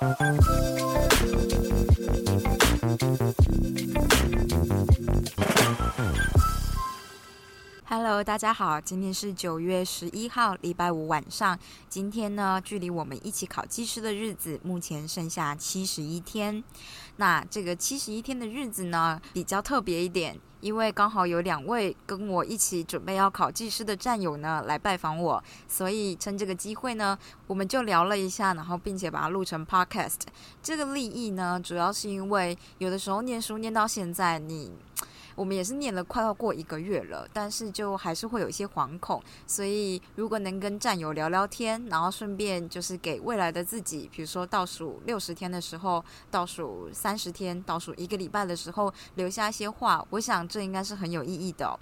Thank you. Hello，大家好，今天是九月十一号，礼拜五晚上。今天呢，距离我们一起考技师的日子，目前剩下七十一天。那这个七十一天的日子呢，比较特别一点，因为刚好有两位跟我一起准备要考技师的战友呢来拜访我，所以趁这个机会呢，我们就聊了一下，然后并且把它录成 Podcast。这个利益呢，主要是因为有的时候念书念到现在，你。我们也是念了快要过一个月了，但是就还是会有一些惶恐，所以如果能跟战友聊聊天，然后顺便就是给未来的自己，比如说倒数六十天的时候，倒数三十天，倒数一个礼拜的时候，留下一些话，我想这应该是很有意义的，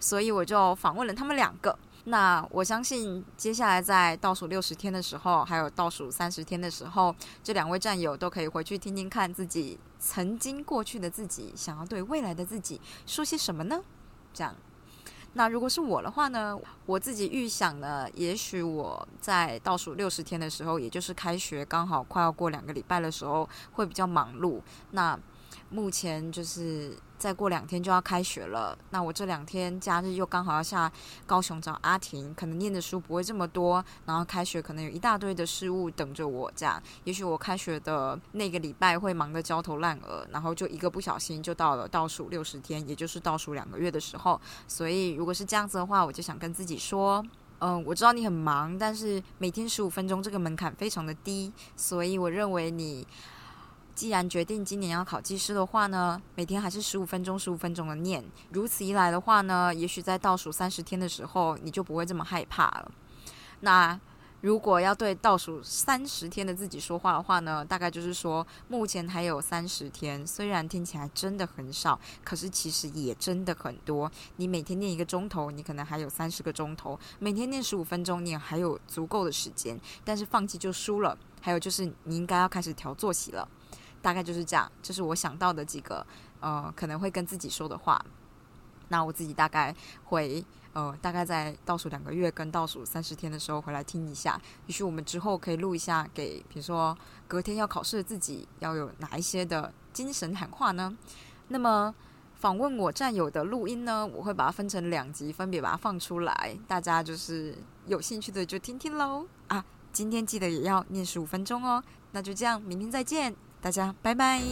所以我就访问了他们两个。那我相信，接下来在倒数六十天的时候，还有倒数三十天的时候，这两位战友都可以回去听听看自己曾经过去的自己，想要对未来的自己说些什么呢？这样，那如果是我的话呢，我自己预想呢，也许我在倒数六十天的时候，也就是开学刚好快要过两个礼拜的时候，会比较忙碌。那目前就是再过两天就要开学了，那我这两天假日又刚好要下高雄找阿婷，可能念的书不会这么多，然后开学可能有一大堆的事物等着我，这样，也许我开学的那个礼拜会忙得焦头烂额，然后就一个不小心就到了倒数六十天，也就是倒数两个月的时候，所以如果是这样子的话，我就想跟自己说，嗯，我知道你很忙，但是每天十五分钟这个门槛非常的低，所以我认为你。既然决定今年要考技师的话呢，每天还是十五分钟、十五分钟的念。如此一来的话呢，也许在倒数三十天的时候，你就不会这么害怕了。那如果要对倒数三十天的自己说话的话呢，大概就是说，目前还有三十天，虽然听起来真的很少，可是其实也真的很多。你每天念一个钟头，你可能还有三十个钟头；每天念十五分钟，你还有足够的时间。但是放弃就输了。还有就是，你应该要开始调作息了。大概就是这样，这是我想到的几个呃可能会跟自己说的话。那我自己大概会呃大概在倒数两个月跟倒数三十天的时候回来听一下，也许我们之后可以录一下，给比如说隔天要考试的自己要有哪一些的精神喊话呢？那么访问我战友的录音呢，我会把它分成两集，分别把它放出来，大家就是有兴趣的就听听喽啊！今天记得也要念十五分钟哦，那就这样，明天再见。大家拜拜。